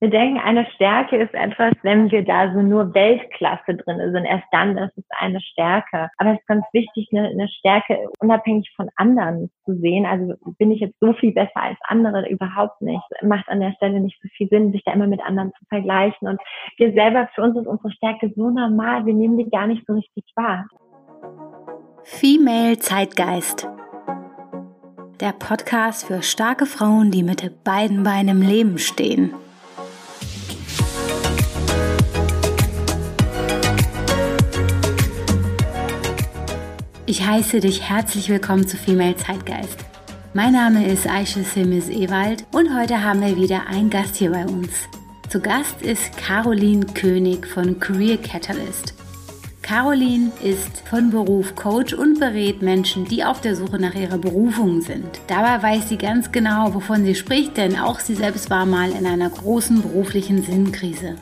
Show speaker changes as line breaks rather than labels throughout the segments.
wir denken, eine Stärke ist etwas, wenn wir da so nur Weltklasse drin sind. Erst dann ist es eine Stärke. Aber es ist ganz wichtig, eine, eine Stärke unabhängig von anderen zu sehen. Also bin ich jetzt so viel besser als andere? Überhaupt nicht. Macht an der Stelle nicht so viel Sinn, sich da immer mit anderen zu vergleichen. Und wir selber, für uns ist unsere Stärke so normal. Wir nehmen die gar nicht so richtig wahr.
Female Zeitgeist der Podcast für starke Frauen, die mit beiden Beinen im Leben stehen. Ich heiße dich herzlich willkommen zu Female Zeitgeist. Mein Name ist Aisha Simis Ewald und heute haben wir wieder einen Gast hier bei uns. Zu Gast ist Caroline König von Career Catalyst. Caroline ist von Beruf Coach und berät Menschen, die auf der Suche nach ihrer Berufung sind. Dabei weiß sie ganz genau, wovon sie spricht, denn auch sie selbst war mal in einer großen beruflichen Sinnkrise.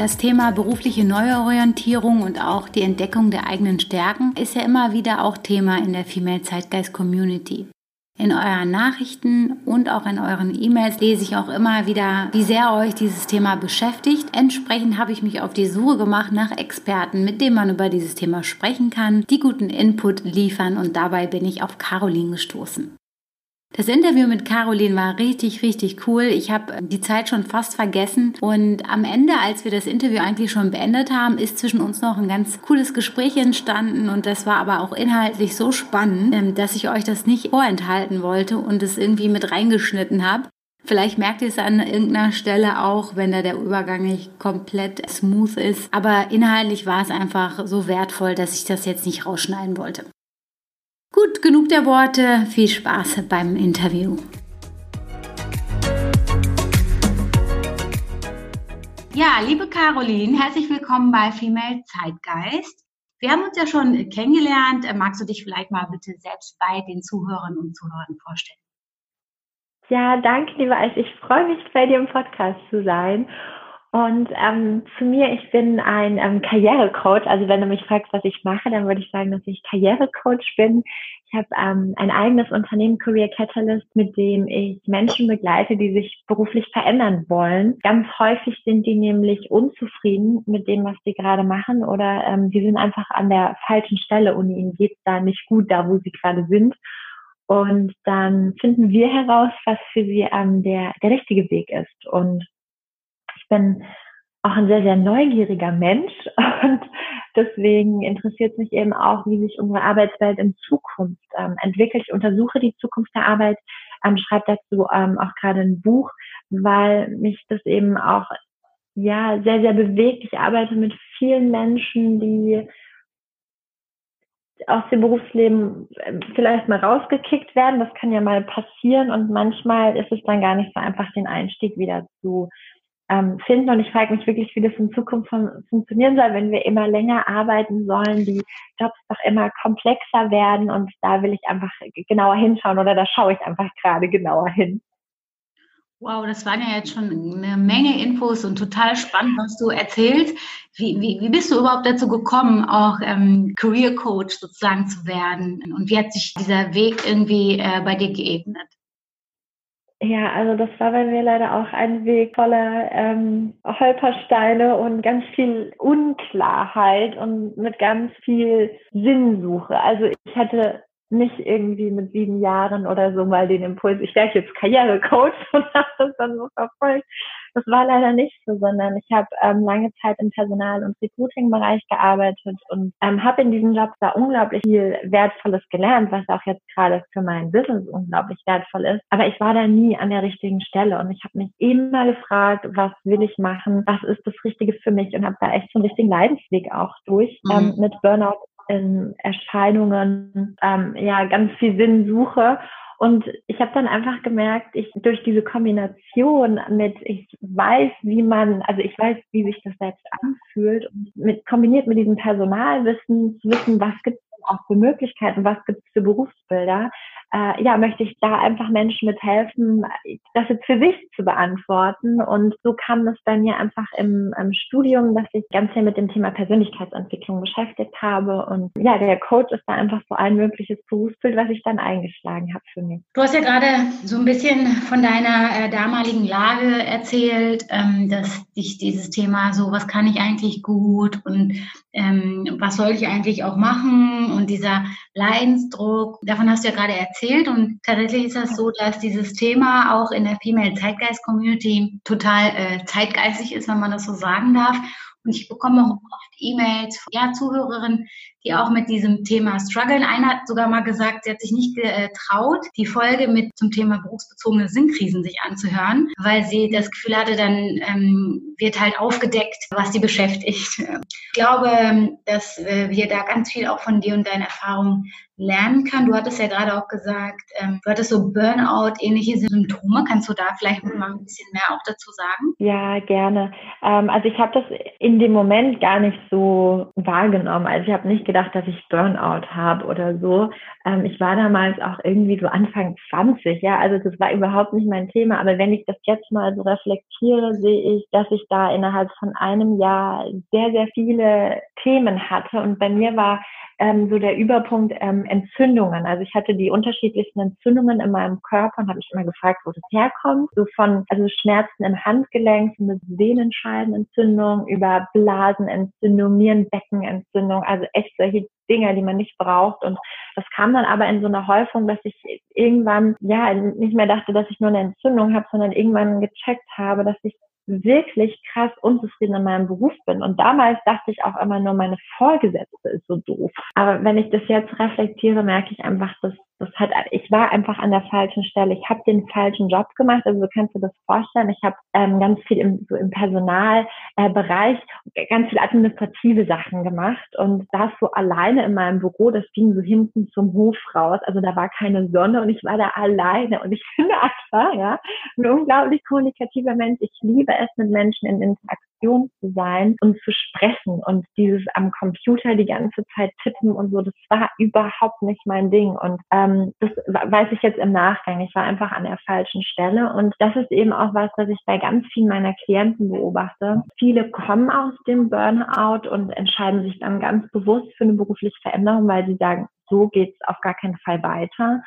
Das Thema berufliche Neuorientierung und auch die Entdeckung der eigenen Stärken ist ja immer wieder auch Thema in der Female Zeitgeist Community. In euren Nachrichten und auch in euren E-Mails lese ich auch immer wieder, wie sehr euch dieses Thema beschäftigt. Entsprechend habe ich mich auf die Suche gemacht nach Experten, mit denen man über dieses Thema sprechen kann, die guten Input liefern und dabei bin ich auf Caroline gestoßen. Das Interview mit Caroline war richtig, richtig cool. Ich habe die Zeit schon fast vergessen. Und am Ende, als wir das Interview eigentlich schon beendet haben, ist zwischen uns noch ein ganz cooles Gespräch entstanden. Und das war aber auch inhaltlich so spannend, ähm, dass ich euch das nicht vorenthalten wollte und es irgendwie mit reingeschnitten habe. Vielleicht merkt ihr es an irgendeiner Stelle auch, wenn da der Übergang nicht komplett smooth ist. Aber inhaltlich war es einfach so wertvoll, dass ich das jetzt nicht rausschneiden wollte. Gut, genug der Worte. Viel Spaß beim Interview. Ja, liebe Caroline, herzlich willkommen bei Female Zeitgeist. Wir haben uns ja schon kennengelernt. Magst du dich vielleicht mal bitte selbst bei den Zuhörern und Zuhörern vorstellen?
Ja, danke, liebe Eis. Ich freue mich, bei dir im Podcast zu sein. Und ähm, zu mir, ich bin ein ähm, Karrierecoach. Also wenn du mich fragst, was ich mache, dann würde ich sagen, dass ich Karrierecoach bin. Ich habe ähm, ein eigenes Unternehmen, Career Catalyst, mit dem ich Menschen begleite, die sich beruflich verändern wollen. Ganz häufig sind die nämlich unzufrieden mit dem, was sie gerade machen oder ähm, die sind einfach an der falschen Stelle und ihnen geht da nicht gut, da wo sie gerade sind. Und dann finden wir heraus, was für sie ähm, der, der richtige Weg ist. Und bin auch ein sehr, sehr neugieriger Mensch und deswegen interessiert mich eben auch, wie sich unsere Arbeitswelt in Zukunft ähm, entwickelt. Ich untersuche die Zukunft der Arbeit, ähm, schreibe dazu ähm, auch gerade ein Buch, weil mich das eben auch ja sehr, sehr bewegt. Ich arbeite mit vielen Menschen, die aus dem Berufsleben ähm, vielleicht mal rausgekickt werden. Das kann ja mal passieren und manchmal ist es dann gar nicht so einfach, den Einstieg wieder zu ähm, finden. Und ich frage mich wirklich, wie das in Zukunft fun funktionieren soll, wenn wir immer länger arbeiten sollen, die Jobs doch immer komplexer werden. Und da will ich einfach genauer hinschauen oder da schaue ich einfach gerade genauer hin.
Wow, das waren ja jetzt schon eine Menge Infos und total spannend, was du erzählst. Wie, wie, wie bist du überhaupt dazu gekommen, auch ähm, Career Coach sozusagen zu werden? Und wie hat sich dieser Weg irgendwie äh, bei dir geebnet?
Ja, also das war bei mir leider auch ein Weg voller ähm, Holpersteine und ganz viel Unklarheit und mit ganz viel Sinnsuche. Also ich hatte nicht irgendwie mit sieben Jahren oder so mal den Impuls, ich werde jetzt Karrierecoach und habe das dann so verfolgt. Das war leider nicht so, sondern ich habe ähm, lange Zeit im Personal- und Recruiting-Bereich gearbeitet und ähm, habe in diesem Job da unglaublich viel Wertvolles gelernt, was auch jetzt gerade für mein Business unglaublich wertvoll ist. Aber ich war da nie an der richtigen Stelle und ich habe mich immer gefragt, was will ich machen, was ist das Richtige für mich und habe da echt so einen richtigen Leidensweg auch durch mhm. ähm, mit Burnout in Erscheinungen, ähm, ja, ganz viel Sinn suche. Und ich habe dann einfach gemerkt, ich durch diese Kombination mit, ich weiß, wie man, also ich weiß, wie sich das selbst anfühlt, mit, kombiniert mit diesem Personalwissen, zu wissen, was gibt es auch für Möglichkeiten, was gibt es für Berufsbilder, äh, ja, möchte ich da einfach Menschen mithelfen, das jetzt für sich zu beantworten. Und so kam es bei mir einfach im, im Studium, dass ich ganz viel mit dem Thema Persönlichkeitsentwicklung beschäftigt habe. Und ja, der Coach ist da einfach so ein mögliches Berufsbild, was ich dann eingeschlagen habe für mich.
Du hast ja gerade so ein bisschen von deiner äh, damaligen Lage erzählt, ähm, dass dich dieses Thema so, was kann ich eigentlich gut und ähm, was soll ich eigentlich auch machen und dieser Leidensdruck, davon hast du ja gerade erzählt und tatsächlich ist das so, dass dieses Thema auch in der Female Zeitgeist Community total äh, zeitgeistig ist, wenn man das so sagen darf. Und ich bekomme auch oft E-Mails von ja, Zuhörerinnen, die auch mit diesem Thema strugglen. Einer hat sogar mal gesagt, sie hat sich nicht getraut, die Folge mit zum Thema berufsbezogene Sinnkrisen sich anzuhören, weil sie das Gefühl hatte, dann ähm, wird halt aufgedeckt, was sie beschäftigt. Ich glaube, dass wir da ganz viel auch von dir und deinen Erfahrungen lernen kann. Du hattest ja gerade auch gesagt, ähm, du hattest so Burnout, ähnliche Symptome. Kannst du da vielleicht mal ein bisschen mehr auch dazu sagen?
Ja, gerne. Ähm, also ich habe das in dem Moment gar nicht so wahrgenommen. Also ich habe nicht gedacht, dass ich Burnout habe oder so. Ähm, ich war damals auch irgendwie so Anfang 20, ja. Also das war überhaupt nicht mein Thema. Aber wenn ich das jetzt mal so reflektiere, sehe ich, dass ich da innerhalb von einem Jahr sehr, sehr viele Themen hatte. Und bei mir war ähm, so der Überpunkt ähm, Entzündungen. Also ich hatte die unterschiedlichsten Entzündungen in meinem Körper und habe mich immer gefragt, wo das herkommt. So von also Schmerzen im Handgelenk, eine Sehnenscheidenentzündung über Blasenentzündung, Nierenbeckenentzündung, also echt solche Dinge, die man nicht braucht. Und das kam dann aber in so einer Häufung, dass ich irgendwann ja nicht mehr dachte, dass ich nur eine Entzündung habe, sondern irgendwann gecheckt habe, dass ich wirklich krass unzufrieden in meinem Beruf bin. Und damals dachte ich auch immer nur, meine Vorgesetzte ist so doof. Aber wenn ich das jetzt reflektiere, merke ich einfach, dass das hat, ich war einfach an der falschen Stelle. Ich habe den falschen Job gemacht. Also du kannst dir das vorstellen. Ich habe ähm, ganz viel im, so im Personalbereich äh, ganz viel administrative Sachen gemacht und saß so alleine in meinem Büro. Das ging so hinten zum Hof raus. Also da war keine Sonne und ich war da alleine. Und ich finde einfach, ja, ein unglaublich kommunikativer Mensch. Ich liebe es, mit Menschen in Interaktion Kommunikation zu sein und zu sprechen und dieses am Computer die ganze Zeit tippen und so, das war überhaupt nicht mein Ding. Und ähm, das weiß ich jetzt im Nachgang. Ich war einfach an der falschen Stelle. Und das ist eben auch was, was ich bei ganz vielen meiner Klienten beobachte. Viele kommen aus dem Burnout und entscheiden sich dann ganz bewusst für eine berufliche Veränderung, weil sie sagen, so geht es auf gar keinen Fall weiter.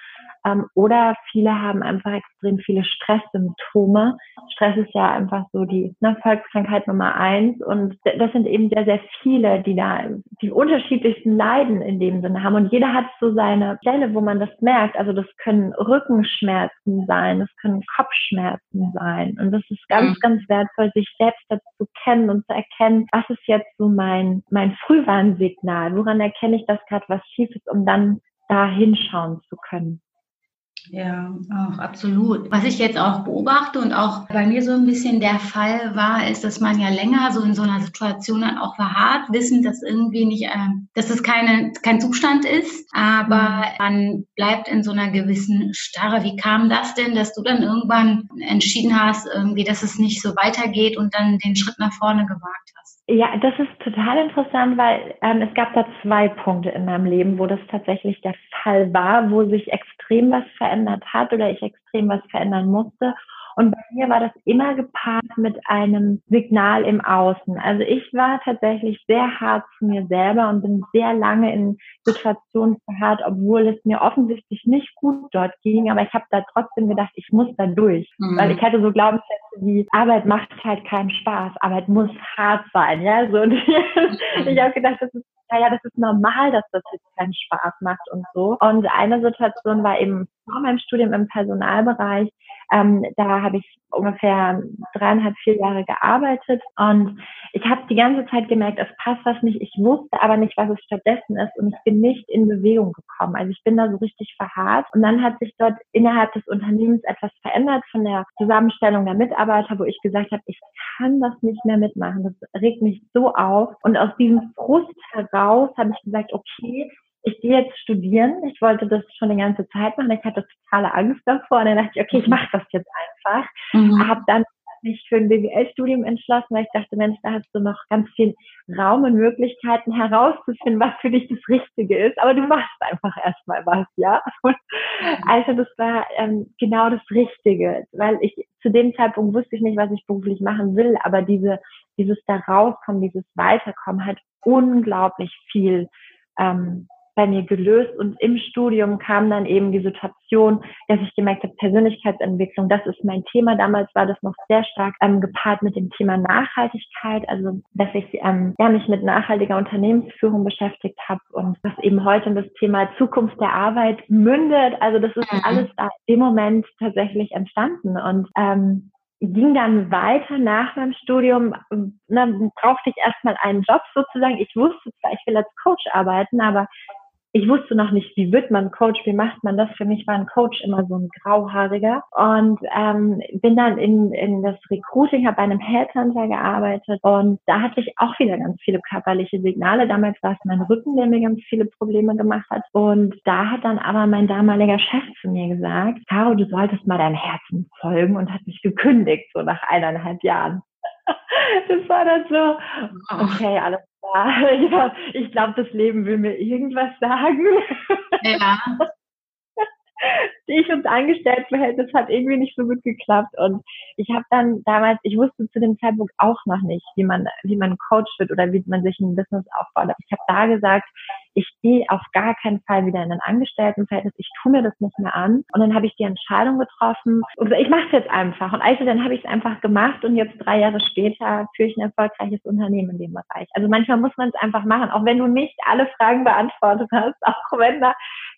Ähm, oder viele haben einfach extrem viele Stresssymptome. Stress ist ja einfach so die ne, Volkskrankheit Nummer eins. Und das sind eben sehr, sehr viele, die da die unterschiedlichsten Leiden in dem Sinne haben. Und jeder hat so seine Stelle, wo man das merkt. Also das können Rückenschmerzen sein, das können Kopfschmerzen sein. Und das ist ganz, mhm. ganz wertvoll, sich selbst dazu kennen und zu erkennen, was ist jetzt so mein, mein Frühwarnsignal? Woran erkenne ich, dass gerade was schief ist, um dann da hinschauen zu können?
Ja, auch absolut. Was ich jetzt auch beobachte und auch bei mir so ein bisschen der Fall war, ist, dass man ja länger so in so einer Situation dann auch verharrt, wissen, dass irgendwie nicht, äh, dass es keine, kein Zustand ist, aber mhm. man bleibt in so einer gewissen Starre. Wie kam das denn, dass du dann irgendwann entschieden hast, irgendwie, dass es nicht so weitergeht und dann den Schritt nach vorne gewagt hast?
Ja, das ist total interessant, weil ähm, es gab da zwei Punkte in meinem Leben, wo das tatsächlich der Fall war, wo sich extrem was verändert hat oder ich extrem was verändern musste. Und bei mir war das immer gepaart mit einem Signal im Außen. Also ich war tatsächlich sehr hart zu mir selber und bin sehr lange in Situationen verharrt, obwohl es mir offensichtlich nicht gut dort ging. Aber ich habe da trotzdem gedacht, ich muss da durch. Mhm. Weil ich hatte so Glaubenssätze wie, Arbeit macht halt keinen Spaß. Arbeit muss hart sein. Ja, so. Und ich habe gedacht, das ist naja, das ist normal, dass das jetzt keinen Spaß macht und so. Und eine Situation war eben vor meinem Studium im Personalbereich. Ähm, da habe ich ungefähr dreieinhalb, vier Jahre gearbeitet und ich habe die ganze Zeit gemerkt, es passt was nicht. Ich wusste aber nicht, was es stattdessen ist und ich bin nicht in Bewegung gekommen. Also ich bin da so richtig verharrt und dann hat sich dort innerhalb des Unternehmens etwas verändert von der Zusammenstellung der Mitarbeiter, wo ich gesagt habe, ich kann das nicht mehr mitmachen. Das regt mich so auf und aus diesem Frust heraus habe ich gesagt, okay, ich gehe jetzt studieren. Ich wollte das schon die ganze Zeit machen. Ich hatte totale Angst davor. Und dann dachte ich, okay, ich mache das jetzt einfach. Mhm. Habe dann mich für ein BWL-Studium entschlossen, weil ich dachte, Mensch, da hast du noch ganz viel Raum und Möglichkeiten herauszufinden, was für dich das Richtige ist. Aber du machst einfach erstmal was, ja. Und also das war ähm, genau das Richtige, weil ich zu dem Zeitpunkt wusste ich nicht, was ich beruflich machen will, aber diese, dieses da rauskommen, dieses Weiterkommen hat unglaublich viel ähm, bei mir gelöst und im Studium kam dann eben die Situation, dass ich gemerkt habe, Persönlichkeitsentwicklung, das ist mein Thema. Damals war das noch sehr stark ähm, gepaart mit dem Thema Nachhaltigkeit, also dass ich ähm, ja, mich mit nachhaltiger Unternehmensführung beschäftigt habe und was eben heute in das Thema Zukunft der Arbeit mündet. Also das ist mhm. alles da im Moment tatsächlich entstanden und ähm, ging dann weiter nach meinem Studium, dann brauchte ich erstmal einen Job sozusagen. Ich wusste zwar, ich will als Coach arbeiten, aber ich wusste noch nicht, wie wird man Coach, wie macht man das. Für mich war ein Coach immer so ein grauhaariger und ähm, bin dann in, in das Recruiting, habe bei einem Headhunter gearbeitet und da hatte ich auch wieder ganz viele körperliche Signale. Damals war es mein Rücken, der mir ganz viele Probleme gemacht hat und da hat dann aber mein damaliger Chef zu mir gesagt, Caro, du solltest mal deinem Herzen folgen und hat mich gekündigt, so nach eineinhalb Jahren. Das war dann so, okay, alles ja, ich glaube, das Leben will mir irgendwas sagen. Ja. Ich und Angestelltenverhältnis hat irgendwie nicht so gut geklappt und ich habe dann damals, ich wusste zu dem Zeitpunkt auch noch nicht, wie man wie man Coach wird oder wie man sich ein Business aufbaut. Ich habe da gesagt, ich gehe auf gar keinen Fall wieder in ein Angestelltenverhältnis, ich tue mir das nicht mehr an. Und dann habe ich die Entscheidung getroffen, und ich mache es jetzt einfach. Und also dann habe ich es einfach gemacht und jetzt drei Jahre später führe ich ein erfolgreiches Unternehmen in dem Bereich. Also manchmal muss man es einfach machen, auch wenn du nicht alle Fragen beantwortet hast, auch wenn da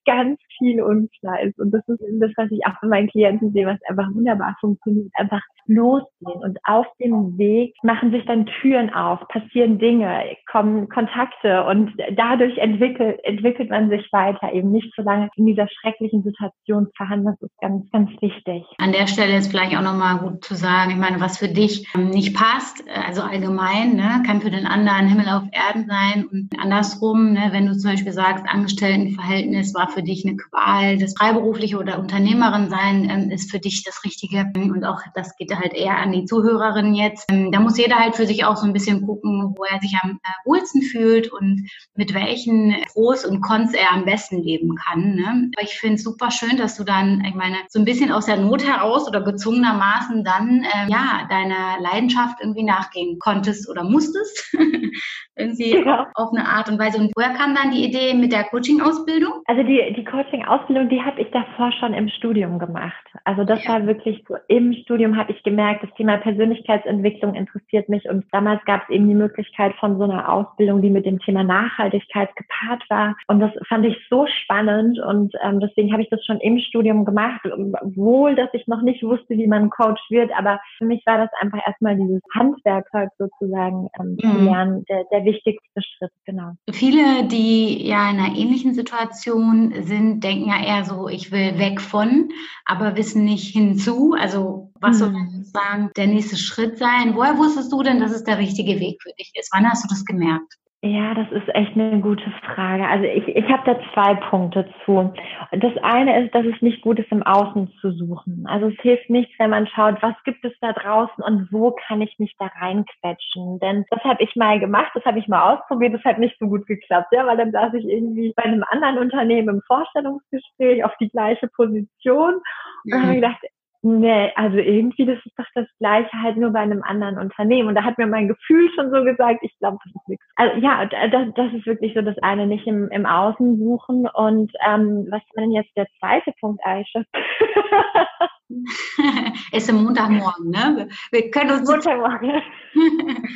ganz viel unklar ist. Und das ist das, was ich auch von meinen Klienten sehe, was einfach wunderbar funktioniert. Einfach losgehen und auf dem Weg machen sich dann Türen auf, passieren Dinge, kommen Kontakte und dadurch entwickelt, entwickelt man sich weiter, eben nicht so lange in dieser schrecklichen Situation verhandeln. Das ist ganz, ganz wichtig.
An der Stelle ist vielleicht auch nochmal gut zu sagen, ich meine, was für dich ähm, nicht passt, äh, also allgemein, ne, kann für den anderen Himmel auf Erden sein und andersrum, ne, wenn du zum Beispiel sagst, Angestelltenverhältnis war für dich eine Qual, das freiberufliche oder Unternehmerin sein ähm, ist für dich das Richtige und auch das geht halt eher an die Zuhörerinnen jetzt. Ähm, da muss jeder halt für sich auch so ein bisschen gucken, wo er sich am äh, wohlsten fühlt und mit welchen Pros und Cons er am besten leben kann. Ne? Aber ich finde es super schön, dass du dann, ich meine, so ein bisschen aus der Not heraus oder gezwungenermaßen dann ähm, ja deiner Leidenschaft irgendwie nachgehen konntest oder musstest. irgendwie genau. auf eine Art und Weise. Und woher kam dann die Idee mit der Coaching-Ausbildung?
Also die, die Coaching-Ausbildung, die habe ich davor schon im Studium gemacht. Also das ja. war wirklich so, im Studium habe ich gemerkt, das Thema Persönlichkeitsentwicklung interessiert mich und damals gab es eben die Möglichkeit von so einer Ausbildung, die mit dem Thema Nachhaltigkeit gepaart war und das fand ich so spannend und ähm, deswegen habe ich das schon im Studium gemacht, obwohl, dass ich noch nicht wusste, wie man Coach wird, aber für mich war das einfach erstmal dieses Handwerkzeug sozusagen ähm, mhm. lernen, der, der wichtigste Schritt, genau.
Viele, die ja in einer ähnlichen Situation sind, denken ja eher so, ich will weg von, aber wissen nicht hinzu. Also was soll mhm. sozusagen der nächste Schritt sein? Woher wusstest du denn, dass es der richtige Weg für dich ist? Wann hast du das gemerkt?
Ja, das ist echt eine gute Frage. Also ich, ich habe da zwei Punkte zu. Das eine ist, dass es nicht gut ist, im Außen zu suchen. Also es hilft nichts, wenn man schaut, was gibt es da draußen und wo kann ich mich da reinquetschen. Denn das habe ich mal gemacht, das habe ich mal ausprobiert, das hat nicht so gut geklappt, ja, weil dann saß ich irgendwie bei einem anderen Unternehmen im Vorstellungsgespräch auf die gleiche Position und mhm. habe gedacht, Nee, also irgendwie, das ist doch das Gleiche halt nur bei einem anderen Unternehmen. Und da hat mir mein Gefühl schon so gesagt, ich glaube, das ist nichts. Also ja, das, das ist wirklich so das eine, nicht im, im Außen suchen. Und ähm, was war denn jetzt der zweite Punkt, Aische?
es ist Montagmorgen, ne? Wir können uns Montagmorgen.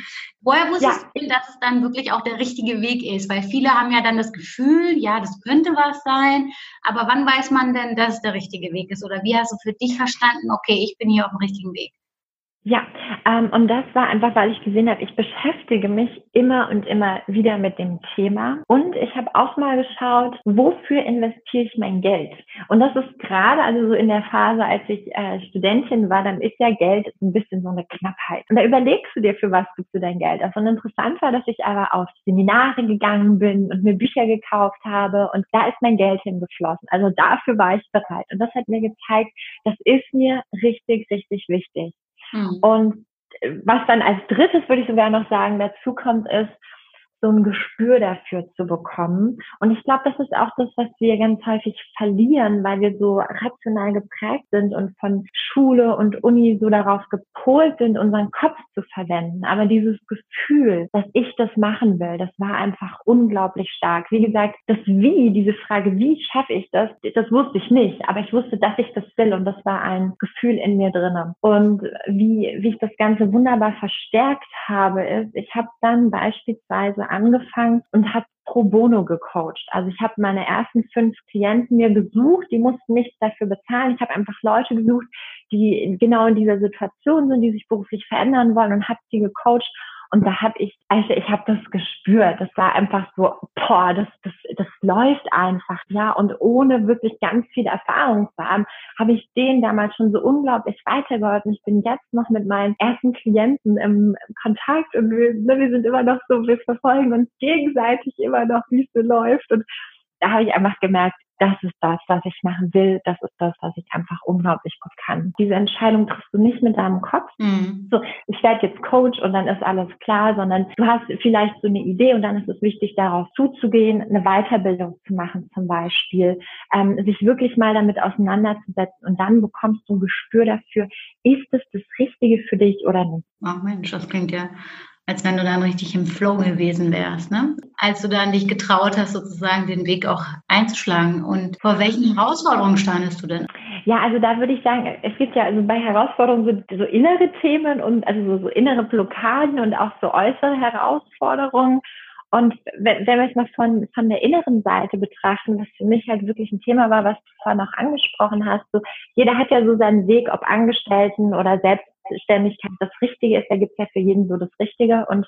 Woher wusstest ja. du, dass es dann wirklich auch der richtige Weg ist? Weil viele haben ja dann das Gefühl, ja, das könnte was sein, aber wann weiß man denn, dass es der richtige Weg ist? Oder wie hast du für dich verstanden, okay, ich bin hier auf dem richtigen Weg?
Ja, ähm, und das war einfach, weil ich gesehen habe, ich beschäftige mich immer und immer wieder mit dem Thema. Und ich habe auch mal geschaut, wofür investiere ich mein Geld? Und das ist gerade, also so in der Phase, als ich äh, Studentin war, dann ist ja Geld ein bisschen so eine Knappheit. Und da überlegst du dir, für was gibst du dein Geld aus. Und interessant war, dass ich aber auf Seminare gegangen bin und mir Bücher gekauft habe. Und da ist mein Geld hingeflossen. Also dafür war ich bereit. Und das hat mir gezeigt, das ist mir richtig, richtig wichtig. Mhm. Und was dann als drittes, würde ich sogar noch sagen, dazu kommt, ist, so ein Gespür dafür zu bekommen. Und ich glaube, das ist auch das, was wir ganz häufig verlieren, weil wir so rational geprägt sind und von Schule und Uni so darauf gepolt sind, unseren Kopf zu verwenden. Aber dieses Gefühl, dass ich das machen will, das war einfach unglaublich stark. Wie gesagt, das Wie, diese Frage, wie schaffe ich das, das wusste ich nicht. Aber ich wusste, dass ich das will und das war ein Gefühl in mir drinnen. Und wie, wie ich das Ganze wunderbar verstärkt habe, ist, ich habe dann beispielsweise angefangen und habe pro bono gecoacht. Also ich habe meine ersten fünf Klienten mir gesucht, die mussten nichts dafür bezahlen. Ich habe einfach Leute gesucht, die genau in dieser Situation sind, die sich beruflich verändern wollen und habe sie gecoacht und da habe ich, also ich habe das gespürt. Das war einfach so, boah, das, das, das läuft einfach, ja. Und ohne wirklich ganz viel Erfahrung zu haben, habe ich denen damals schon so unglaublich weitergeholfen. Ich bin jetzt noch mit meinen ersten Klienten im Kontakt und wir, ne, wir sind immer noch so, wir verfolgen uns gegenseitig immer noch, wie es so läuft. Und da habe ich einfach gemerkt, das ist das, was ich machen will, das ist das, was ich einfach unglaublich gut kann. Diese Entscheidung triffst du nicht mit deinem Kopf. Mhm. So, ich werde jetzt Coach und dann ist alles klar, sondern du hast vielleicht so eine Idee und dann ist es wichtig, darauf zuzugehen, eine Weiterbildung zu machen zum Beispiel, ähm, sich wirklich mal damit auseinanderzusetzen und dann bekommst du ein Gespür dafür, ist es das Richtige für dich oder nicht.
Ach Mensch, das klingt ja als wenn du dann richtig im Flow gewesen wärst, ne? Als du dann dich getraut hast, sozusagen den Weg auch einzuschlagen. Und vor welchen Herausforderungen standest du denn?
Ja, also da würde ich sagen, es gibt ja also bei Herausforderungen so, so innere Themen und also so, so innere Blockaden und auch so äußere Herausforderungen. Und wenn, wenn wir es mal von, von der inneren Seite betrachten, was für mich halt wirklich ein Thema war, was du vorhin noch angesprochen hast, so, jeder hat ja so seinen Weg, ob Angestellten oder Selbstständigkeit das Richtige ist, da gibt ja für jeden so das Richtige. Und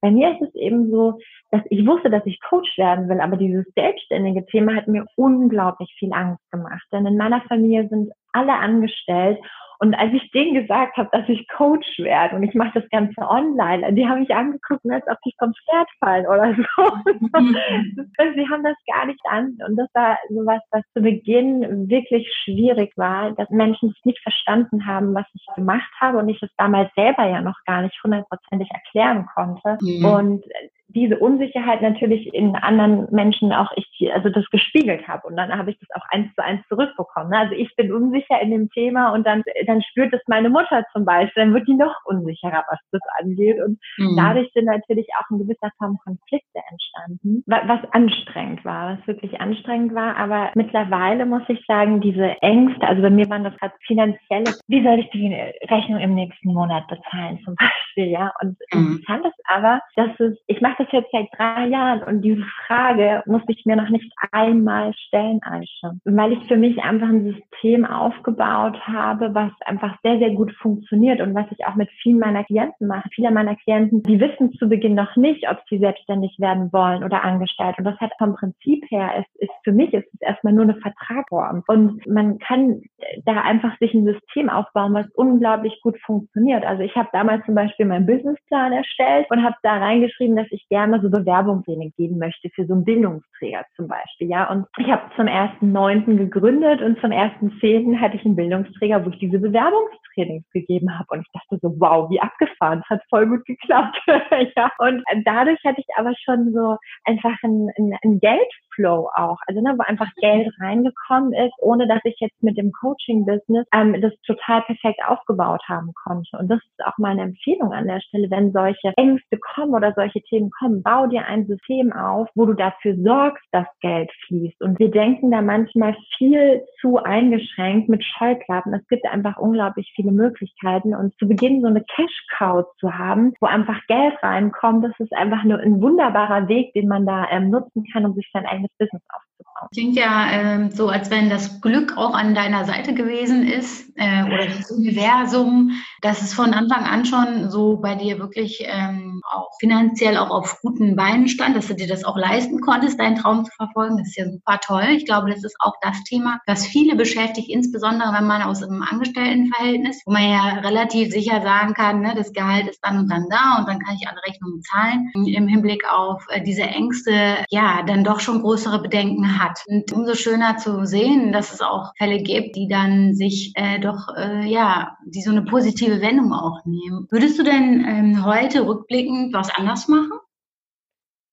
bei mir ist es eben so, dass ich wusste, dass ich Coach werden will, aber dieses selbstständige Thema hat mir unglaublich viel Angst gemacht. Denn in meiner Familie sind alle angestellt und als ich denen gesagt habe, dass ich Coach werde und ich mache das Ganze online, die haben mich angeguckt, als ob die vom Pferd fallen oder so. Mhm. Sie haben das gar nicht an. Und das war sowas, was zu Beginn wirklich schwierig war, dass Menschen es nicht verstanden haben, was ich gemacht habe und ich es damals selber ja noch gar nicht hundertprozentig erklären konnte. Mhm. Und diese Unsicherheit natürlich in anderen Menschen auch ich also das gespiegelt habe und dann habe ich das auch eins zu eins zurückbekommen. Also ich bin unsicher in dem Thema und dann dann spürt es meine Mutter zum Beispiel, dann wird die noch unsicherer, was das angeht und mhm. dadurch sind natürlich auch in gewisser Form Konflikte entstanden, was anstrengend war, was wirklich anstrengend war. Aber mittlerweile muss ich sagen, diese Ängste, also bei mir waren das gerade finanzielle, wie soll ich die Rechnung im nächsten Monat bezahlen zum Beispiel, ja? Und mhm. interessant ist aber, dass es, ich mache das jetzt seit drei Jahren und diese Frage musste ich mir noch nicht einmal stellen, Aisha. Weil ich für mich einfach ein System aufgebaut habe, was einfach sehr, sehr gut funktioniert und was ich auch mit vielen meiner Klienten mache. Viele meiner Klienten, die wissen zu Beginn noch nicht, ob sie selbstständig werden wollen oder angestellt. Und das hat vom Prinzip her, ist, ist für mich ist es erstmal nur eine Vertragform. Und man kann da einfach sich ein System aufbauen, was unglaublich gut funktioniert. Also ich habe damals zum Beispiel meinen Businessplan erstellt und habe da reingeschrieben, dass ich gerne so Bewerbungspläne geben möchte für so einen Bildungsträger zum Beispiel, ja. Und ich habe zum ersten Neunten gegründet und zum ersten Zehnten hatte ich einen Bildungsträger, wo ich diese Bewerbungstrainings gegeben habe. Und ich dachte so, wow, wie abgefahren, hat voll gut geklappt, ja. Und dadurch hatte ich aber schon so einfach ein, ein, ein Geldflow auch, also ne, wo einfach Geld reingekommen ist, ohne dass ich jetzt mit dem Coaching-Business ähm, das total perfekt aufgebaut haben konnte. Und das ist auch meine Empfehlung an der Stelle, wenn solche Ängste kommen oder solche Themen komm, bau dir ein System auf, wo du dafür sorgst, dass Geld fließt. Und wir denken da manchmal viel zu eingeschränkt mit Scheuklappen. Es gibt einfach unglaublich viele Möglichkeiten. Und zu Beginn so eine Cash-Cow zu haben, wo einfach Geld reinkommt, das ist einfach nur ein wunderbarer Weg, den man da ähm, nutzen kann, um sich sein eigenes Business aufzubauen.
Klingt ja ähm, so, als wenn das Glück auch an deiner Seite gewesen ist äh, oder das Universum, dass es von Anfang an schon so bei dir wirklich ähm, auch finanziell auch auf guten Beinen stand, dass du dir das auch leisten konntest, deinen Traum zu verfolgen. Das ist ja super toll. Ich glaube, das ist auch das Thema, das viele beschäftigt, insbesondere wenn man aus einem Angestelltenverhältnis, wo man ja relativ sicher sagen kann, ne, das Gehalt ist dann und dann da und dann kann ich alle Rechnungen zahlen. Im Hinblick auf äh, diese Ängste, ja, dann doch schon größere Bedenken hat. Hat. Und umso schöner zu sehen, dass es auch Fälle gibt, die dann sich äh, doch, äh, ja, die so eine positive Wendung auch nehmen. Würdest du denn ähm, heute rückblickend was anders machen?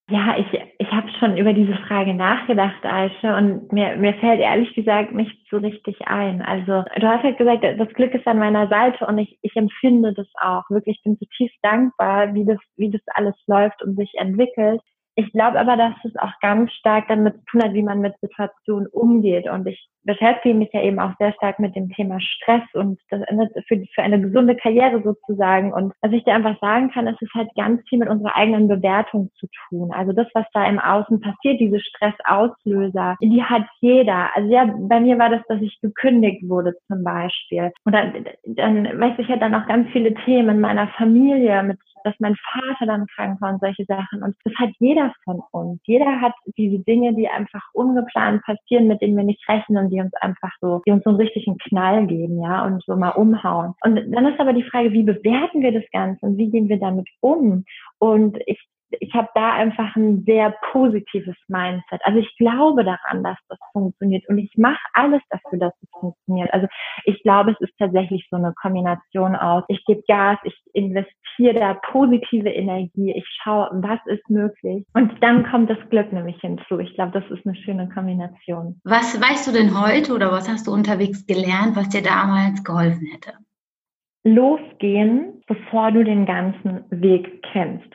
Ja, ich, ich habe schon über diese Frage nachgedacht, Aische, und mir, mir fällt ehrlich gesagt nicht so richtig ein. Also du hast halt gesagt, das Glück ist an meiner Seite und ich, ich empfinde das auch. Wirklich, ich bin zutiefst dankbar, wie das, wie das alles läuft und sich entwickelt. Ich glaube aber, dass es auch ganz stark damit zu tun hat, wie man mit Situationen umgeht. Und ich beschäftige mich ja eben auch sehr stark mit dem Thema Stress und das für, für eine gesunde Karriere sozusagen. Und was ich dir einfach sagen kann, ist es halt ganz viel mit unserer eigenen Bewertung zu tun. Also das, was da im Außen passiert, diese Stressauslöser, die hat jeder. Also ja, bei mir war das, dass ich gekündigt wurde zum Beispiel. Und dann, dann weiß ich ja dann auch ganz viele Themen in meiner Familie mit dass mein Vater dann krank war und solche Sachen. Und das hat jeder von uns. Jeder hat diese Dinge, die einfach ungeplant passieren, mit denen wir nicht rechnen die uns einfach so, die uns so einen richtigen Knall geben, ja, und so mal umhauen. Und dann ist aber die Frage, wie bewerten wir das Ganze und wie gehen wir damit um? Und ich ich habe da einfach ein sehr positives Mindset. Also ich glaube daran, dass das funktioniert und ich mache alles dafür, dass es funktioniert. Also ich glaube, es ist tatsächlich so eine Kombination aus, ich gebe Gas, ich investiere da positive Energie, ich schaue, was ist möglich und dann kommt das Glück nämlich hinzu. Ich glaube, das ist eine schöne Kombination.
Was weißt du denn heute oder was hast du unterwegs gelernt, was dir damals geholfen hätte?
Losgehen, bevor du den ganzen Weg kennst.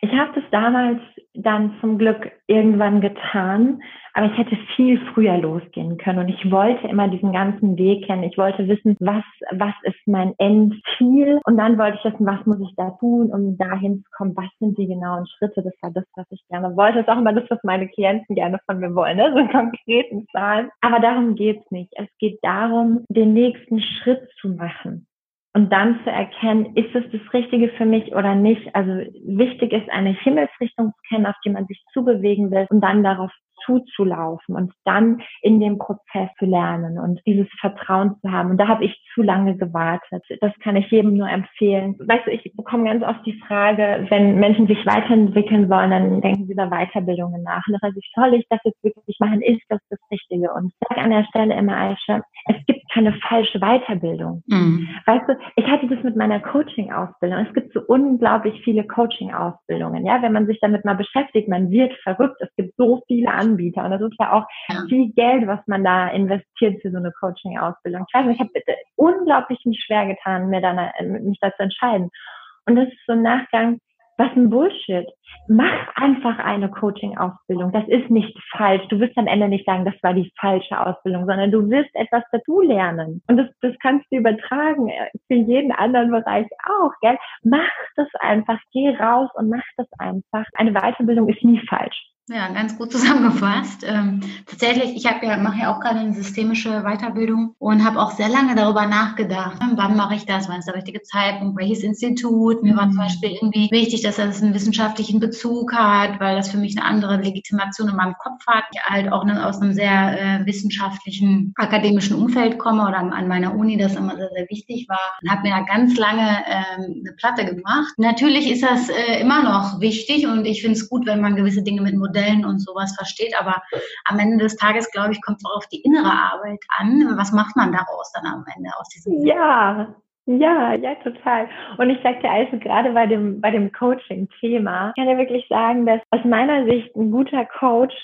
Ich habe das damals dann zum Glück irgendwann getan, aber ich hätte viel früher losgehen können und ich wollte immer diesen ganzen Weg kennen. Ich wollte wissen, was, was ist mein Endziel und dann wollte ich wissen, was muss ich da tun, um dahin zu kommen, was sind die genauen Schritte. Das war das, was ich gerne wollte. Das ist auch immer das, was meine Klienten gerne von mir wollen, ne? so konkreten Zahlen. Aber darum geht's nicht. Es geht darum, den nächsten Schritt zu machen und dann zu erkennen, ist es das Richtige für mich oder nicht. Also wichtig ist, eine Himmelsrichtung zu kennen, auf die man sich zubewegen will und dann darauf zuzulaufen und dann in dem Prozess zu lernen und dieses Vertrauen zu haben. Und da habe ich zu lange gewartet. Das kann ich jedem nur empfehlen. Weißt du, ich bekomme ganz oft die Frage, wenn Menschen sich weiterentwickeln wollen, dann denken sie über Weiterbildungen nach. Und also soll ich das jetzt wirklich machen? Ist das das Richtige? Und ich sage an der Stelle immer, Aisha, es gibt keine falsche Weiterbildung. Mhm. Weißt du, ich hatte das mit meiner Coaching-Ausbildung. Es gibt so unglaublich viele Coaching-Ausbildungen. Ja, wenn man sich damit mal beschäftigt, man wird verrückt. Es gibt so viele Anbieter und das ist ja auch ja. viel Geld, was man da investiert für so eine Coaching-Ausbildung. Ich weiß nicht, ich habe unglaublich mich schwer getan, mir dann äh, mich dazu entscheiden. Und das ist so ein Nachgang, was ein Bullshit. Mach einfach eine Coaching-Ausbildung. Das ist nicht falsch. Du wirst am Ende nicht sagen, das war die falsche Ausbildung, sondern du wirst etwas dazu lernen. Und das, das kannst du übertragen äh, für jeden anderen Bereich auch, gell? Mach das einfach. Geh raus und mach das einfach. Eine Weiterbildung ist nie falsch.
Ja, ganz gut zusammengefasst. Ähm, tatsächlich, ich habe ja, mache ja auch gerade eine systemische Weiterbildung und habe auch sehr lange darüber nachgedacht, wann mache ich das, wann ist der richtige Zeitpunkt, welches Institut. Mir war zum mhm. Beispiel irgendwie wichtig, dass das einen wissenschaftlichen Bezug hat, weil das für mich eine andere Legitimation in meinem Kopf hat. Ich halt auch ne, aus einem sehr äh, wissenschaftlichen, akademischen Umfeld komme oder an meiner Uni das immer sehr, sehr wichtig war und habe mir da ganz lange ähm, eine Platte gemacht. Natürlich ist das äh, immer noch wichtig und ich finde es gut, wenn man gewisse Dinge mit Modellen und sowas versteht. Aber am Ende des Tages, glaube ich, kommt es auch auf die innere Arbeit an. Was macht man daraus dann am Ende aus diesem?
Ja, ja, ja, total. Und ich dir also gerade bei dem, bei dem Coaching-Thema, kann ich wirklich sagen, dass aus meiner Sicht ein guter Coach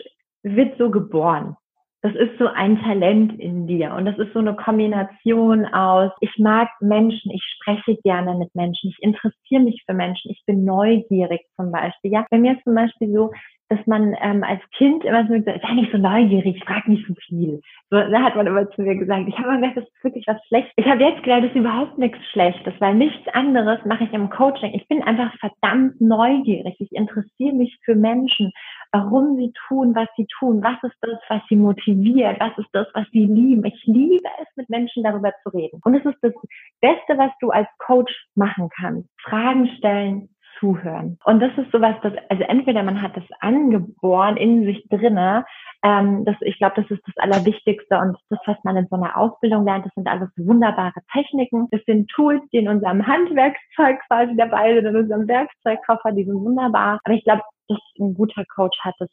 wird so geboren. Das ist so ein Talent in dir und das ist so eine Kombination aus, ich mag Menschen, ich spreche gerne mit Menschen, ich interessiere mich für Menschen, ich bin neugierig zum Beispiel. Ja, bei mir ist zum Beispiel so, dass man ähm, als Kind immer so gesagt, sei nicht so neugierig, frag nicht so viel. So, da hat man immer zu mir gesagt. Ich habe immer gedacht, das ist wirklich was Schlechtes. Ich habe jetzt gelernt, das ist überhaupt nichts Schlechtes, weil nichts anderes mache ich im Coaching. Ich bin einfach verdammt neugierig. Ich interessiere mich für Menschen, warum sie tun, was sie tun. Was ist das, was sie motiviert? Was ist das, was sie lieben? Ich liebe es, mit Menschen darüber zu reden. Und es ist das Beste, was du als Coach machen kannst. Fragen stellen, zuhören. Und das ist sowas, das, also entweder man hat das angeboren in sich drinne, ähm, das, ich glaube, das ist das Allerwichtigste und das, was man in so einer Ausbildung lernt, das sind alles wunderbare Techniken. Das sind Tools, die in unserem Handwerkszeug quasi dabei sind, in unserem Werkzeugkoffer, die sind wunderbar. Aber ich glaube, dass ein guter Coach hat, das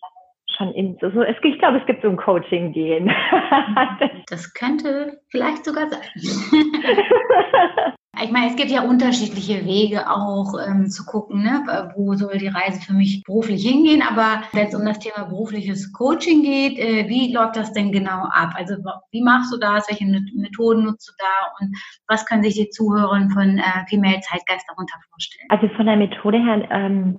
schon in so, es, ich glaube, es gibt so ein Coaching-Gehen.
das könnte vielleicht sogar sein. Ich meine, es gibt ja unterschiedliche Wege auch ähm, zu gucken, ne? wo soll die Reise für mich beruflich hingehen. Aber wenn es um das Thema berufliches Coaching geht, äh, wie läuft das denn genau ab? Also wie machst du das? Welche Methoden nutzt du da? Und was können sich die Zuhörer von äh, Female Zeitgeist darunter vorstellen?
Also von der Methode her ähm,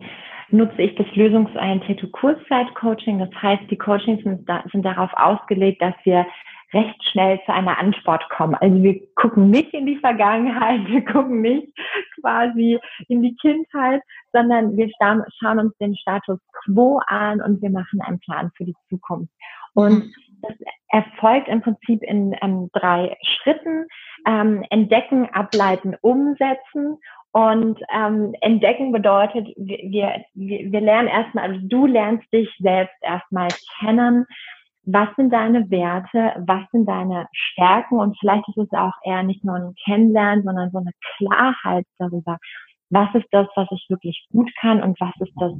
nutze ich das lösungsorientierte Kurzzeit-Coaching. Das heißt, die Coachings sind, da, sind darauf ausgelegt, dass wir recht schnell zu einer Antwort kommen. Also wir gucken nicht in die Vergangenheit, wir gucken nicht quasi in die Kindheit, sondern wir schauen uns den Status quo an und wir machen einen Plan für die Zukunft. Und mhm. das erfolgt im Prinzip in ähm, drei Schritten. Ähm, entdecken, ableiten, umsetzen. Und ähm, entdecken bedeutet, wir, wir, wir lernen erstmal, also du lernst dich selbst erstmal kennen was sind deine Werte, was sind deine Stärken? Und vielleicht ist es auch eher nicht nur ein Kennenlernen, sondern so eine Klarheit darüber, was ist das, was ich wirklich gut kann und was ist das,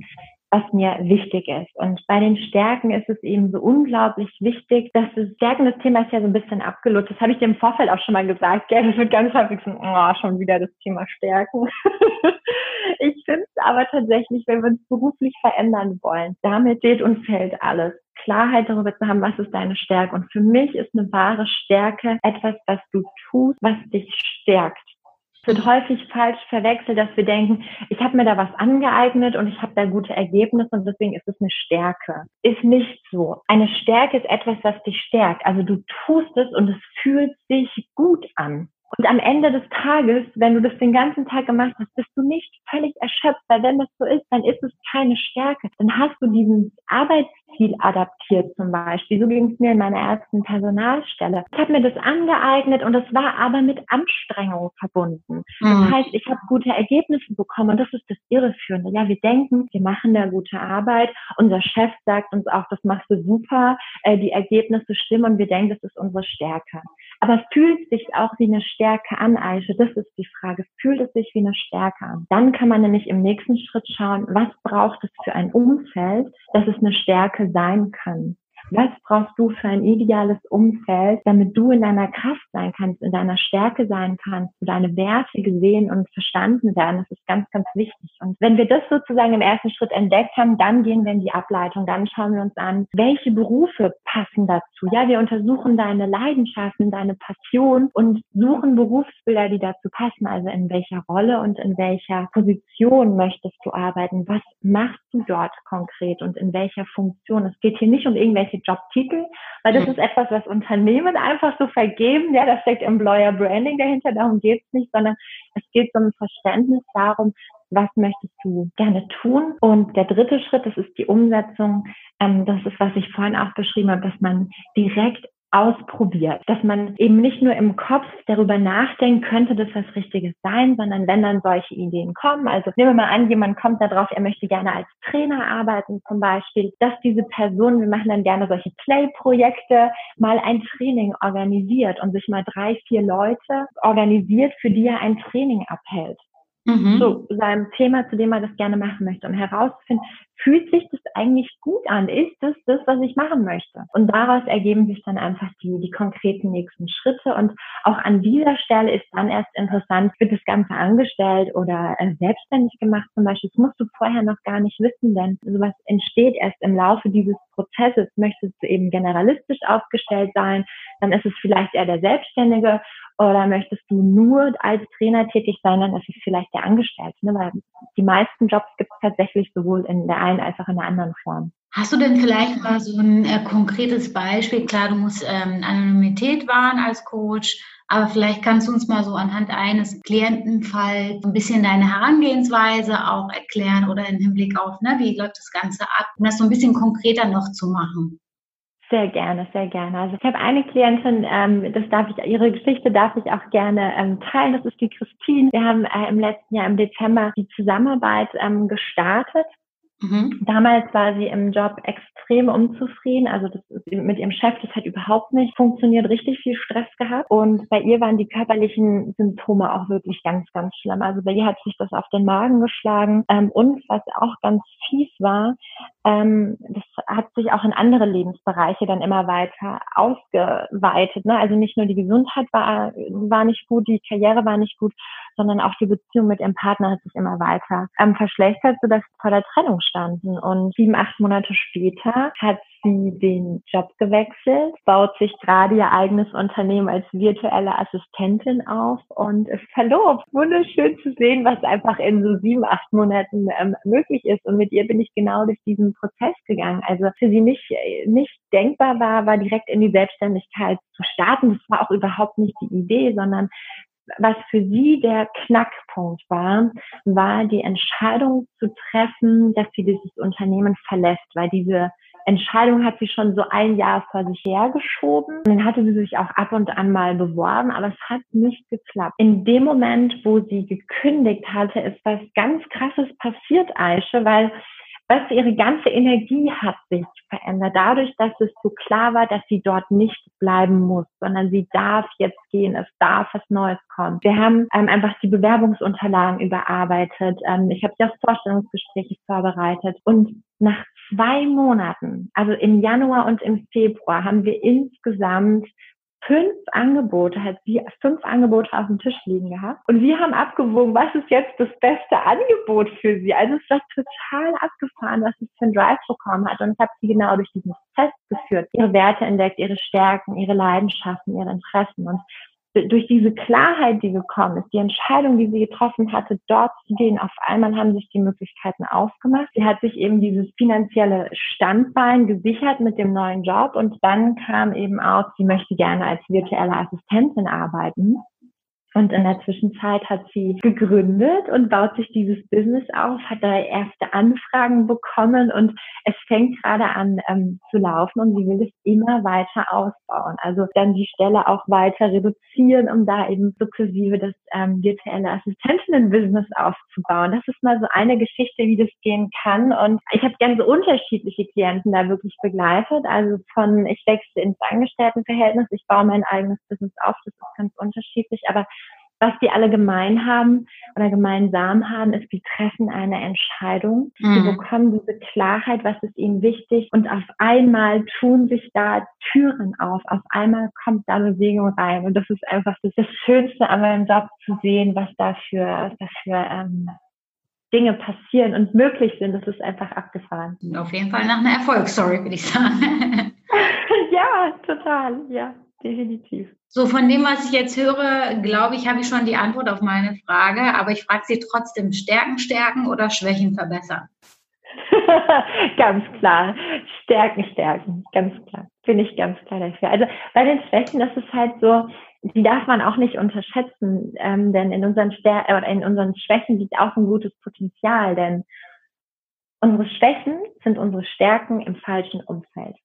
was mir wichtig ist. Und bei den Stärken ist es eben so unglaublich wichtig, dass das Stärken, das Thema ist ja so ein bisschen abgelutscht. Das habe ich dir im Vorfeld auch schon mal gesagt, gell? Das wird ganz häufig so, oh, schon wieder das Thema Stärken. ich finde es aber tatsächlich, wenn wir uns beruflich verändern wollen, damit steht und fällt alles. Klarheit darüber zu haben, was ist deine Stärke. Und für mich ist eine wahre Stärke etwas, was du tust, was dich stärkt. Wird häufig falsch verwechselt, dass wir denken, ich habe mir da was angeeignet und ich habe da gute Ergebnisse und deswegen ist es eine Stärke. Ist nicht so. Eine Stärke ist etwas, was dich stärkt. Also du tust es und es fühlt sich gut an. Und am Ende des Tages, wenn du das den ganzen Tag gemacht hast, bist du nicht völlig erschöpft, weil wenn das so ist, dann ist es keine Stärke. Dann hast du diesen Arbeitsziel adaptiert zum Beispiel. So ging es mir in meiner ersten Personalstelle. Ich habe mir das angeeignet und es war aber mit Anstrengung verbunden. Das mhm. heißt, ich habe gute Ergebnisse bekommen und das ist das Irreführende. Ja, wir denken, wir machen da gute Arbeit. Unser Chef sagt uns auch, das machst du super, äh, die Ergebnisse stimmen und wir denken, das ist unsere Stärke. Aber fühlt sich auch wie eine Stärke an, Aisha? Das ist die Frage. Fühlt es sich wie eine Stärke an? Dann kann man nämlich im nächsten Schritt schauen, was braucht es für ein Umfeld, dass es eine Stärke sein kann. Was brauchst du für ein ideales Umfeld, damit du in deiner Kraft sein kannst, in deiner Stärke sein kannst, deine Werte gesehen und verstanden werden? Das ist ganz, ganz wichtig. Und wenn wir das sozusagen im ersten Schritt entdeckt haben, dann gehen wir in die Ableitung, dann schauen wir uns an, welche Berufe passen dazu. Ja, wir untersuchen deine Leidenschaften, deine Passion und suchen Berufsbilder, die dazu passen. Also in welcher Rolle und in welcher Position möchtest du arbeiten? Was machst du dort konkret und in welcher Funktion? Es geht hier nicht um irgendwelche irgendwelche Jobtitel, weil das mhm. ist etwas, was Unternehmen einfach so vergeben. Ja, da steckt Employer Branding dahinter, darum geht es nicht, sondern es geht um ein Verständnis darum, was möchtest du gerne tun? Und der dritte Schritt, das ist die Umsetzung. Ähm, das ist, was ich vorhin auch beschrieben habe, dass man direkt ausprobiert, dass man eben nicht nur im Kopf darüber nachdenkt, könnte das was Richtiges sein, sondern wenn dann solche Ideen kommen, also nehmen wir mal an, jemand kommt da drauf, er möchte gerne als Trainer arbeiten zum Beispiel, dass diese Person, wir machen dann gerne solche Play-Projekte, mal ein Training organisiert und sich mal drei, vier Leute organisiert, für die er ein Training abhält. Mhm. So, seinem Thema, zu dem er das gerne machen möchte, um herauszufinden, fühlt sich das eigentlich gut an? Ist das das, was ich machen möchte? Und daraus ergeben sich dann einfach die, die konkreten nächsten Schritte. Und auch an dieser Stelle ist dann erst interessant, wird das Ganze angestellt oder äh, selbstständig gemacht zum Beispiel. Das musst du vorher noch gar nicht wissen, denn sowas entsteht erst im Laufe dieses Prozesses. Möchtest du eben generalistisch aufgestellt sein, dann ist es vielleicht eher der Selbstständige oder möchtest du nur als Trainer tätig sein, dann ist es vielleicht der Angestellte. Ne? Weil die meisten Jobs gibt es tatsächlich sowohl in der einen als auch in der anderen Form.
Hast du denn vielleicht mal so ein äh, konkretes Beispiel? Klar, du musst ähm, Anonymität wahren als Coach, aber vielleicht kannst du uns mal so anhand eines Klientenfalls ein bisschen deine Herangehensweise auch erklären oder im Hinblick auf, ne, wie läuft das Ganze ab, um das so ein bisschen konkreter noch zu machen.
Sehr gerne, sehr gerne. Also ich habe eine Klientin, ähm, das darf ich, ihre Geschichte darf ich auch gerne ähm, teilen. Das ist die Christine. Wir haben äh, im letzten Jahr im Dezember die Zusammenarbeit ähm, gestartet. Mhm. Damals war sie im Job extrem unzufrieden. Also das mit ihrem Chef, das hat überhaupt nicht funktioniert, richtig viel Stress gehabt. Und bei ihr waren die körperlichen Symptome auch wirklich ganz, ganz schlimm. Also bei ihr hat sich das auf den Magen geschlagen. Ähm, und was auch ganz fies war, ähm, das hat sich auch in andere Lebensbereiche dann immer weiter ausgeweitet. Ne? Also nicht nur die Gesundheit war, war nicht gut, die Karriere war nicht gut, sondern auch die Beziehung mit ihrem Partner hat sich immer weiter ähm, verschlechtert, sodass sie vor der Trennung standen. Und sieben, acht Monate später hat sie den Job gewechselt, baut sich gerade ihr eigenes Unternehmen als virtuelle Assistentin auf und ist verlobt. Wunderschön zu sehen, was einfach in so sieben, acht Monaten ähm, möglich ist. Und mit ihr bin ich genau durch diesen Prozess gegangen. Also für sie nicht, nicht denkbar war, war direkt in die Selbstständigkeit zu starten. Das war auch überhaupt nicht die Idee, sondern was für sie der Knackpunkt war, war die Entscheidung zu treffen, dass sie dieses Unternehmen verlässt, weil diese Entscheidung hat sie schon so ein Jahr vor sich hergeschoben. Dann hatte sie sich auch ab und an mal beworben, aber es hat nicht geklappt. In dem Moment, wo sie gekündigt hatte, ist was ganz Krasses passiert, Aische, weil weißt du, ihre ganze Energie hat sich verändert. Dadurch, dass es so klar war, dass sie dort nicht bleiben muss, sondern sie darf jetzt gehen, es darf was Neues kommen. Wir haben ähm, einfach die Bewerbungsunterlagen überarbeitet. Ähm, ich habe ja Vorstellungsgespräche vorbereitet und nach zwei Monaten, also im Januar und im Februar, haben wir insgesamt fünf Angebote, hat sie fünf Angebote auf dem Tisch liegen gehabt. Und wir haben abgewogen, was ist jetzt das beste Angebot für sie. Also es war total abgefahren, was sie für ein Drive bekommen hat. Und ich habe sie genau durch diesen Test geführt, ihre Werte entdeckt, ihre Stärken, ihre Leidenschaften, ihre Interessen. Und durch diese Klarheit, die gekommen ist, die Entscheidung, die sie getroffen hatte, dort zu gehen, auf einmal haben sich die Möglichkeiten aufgemacht. Sie hat sich eben dieses finanzielle Standbein gesichert mit dem neuen Job und dann kam eben auch, sie möchte gerne als virtuelle Assistentin arbeiten. Und in der Zwischenzeit hat sie gegründet und baut sich dieses Business auf, hat da erste Anfragen bekommen und es fängt gerade an ähm, zu laufen und sie will es immer weiter ausbauen. Also dann die Stelle auch weiter reduzieren, um da eben sukzessive das ähm, virtuelle Assistentinnen-Business aufzubauen. Das ist mal so eine Geschichte, wie das gehen kann. Und ich habe ganz unterschiedliche Klienten da wirklich begleitet. Also von ich wechsle ins Angestelltenverhältnis, ich baue mein eigenes Business auf, das ist ganz unterschiedlich, aber was die alle gemein haben oder gemeinsam haben, ist, die treffen eine Entscheidung. Mhm. Sie bekommen diese Klarheit, was ist ihnen wichtig und auf einmal tun sich da Türen auf. Auf einmal kommt da Bewegung rein und das ist einfach das, das Schönste an meinem Job zu sehen, was dafür, dafür ähm, Dinge passieren und möglich sind. Das ist einfach abgefahren.
Auf jeden Fall nach einer Erfolgsstory, würde ich sagen.
ja, total, ja definitiv.
So, von dem, was ich jetzt höre, glaube ich, habe ich schon die Antwort auf meine Frage, aber ich frage Sie trotzdem, Stärken stärken oder Schwächen verbessern?
ganz klar. Stärken, stärken. Ganz klar. Bin ich ganz klar dafür. Also bei den Schwächen ist es halt so, die darf man auch nicht unterschätzen, ähm, denn in unseren, Stär oder in unseren Schwächen liegt auch ein gutes Potenzial, denn unsere Schwächen sind unsere Stärken im falschen Umfeld.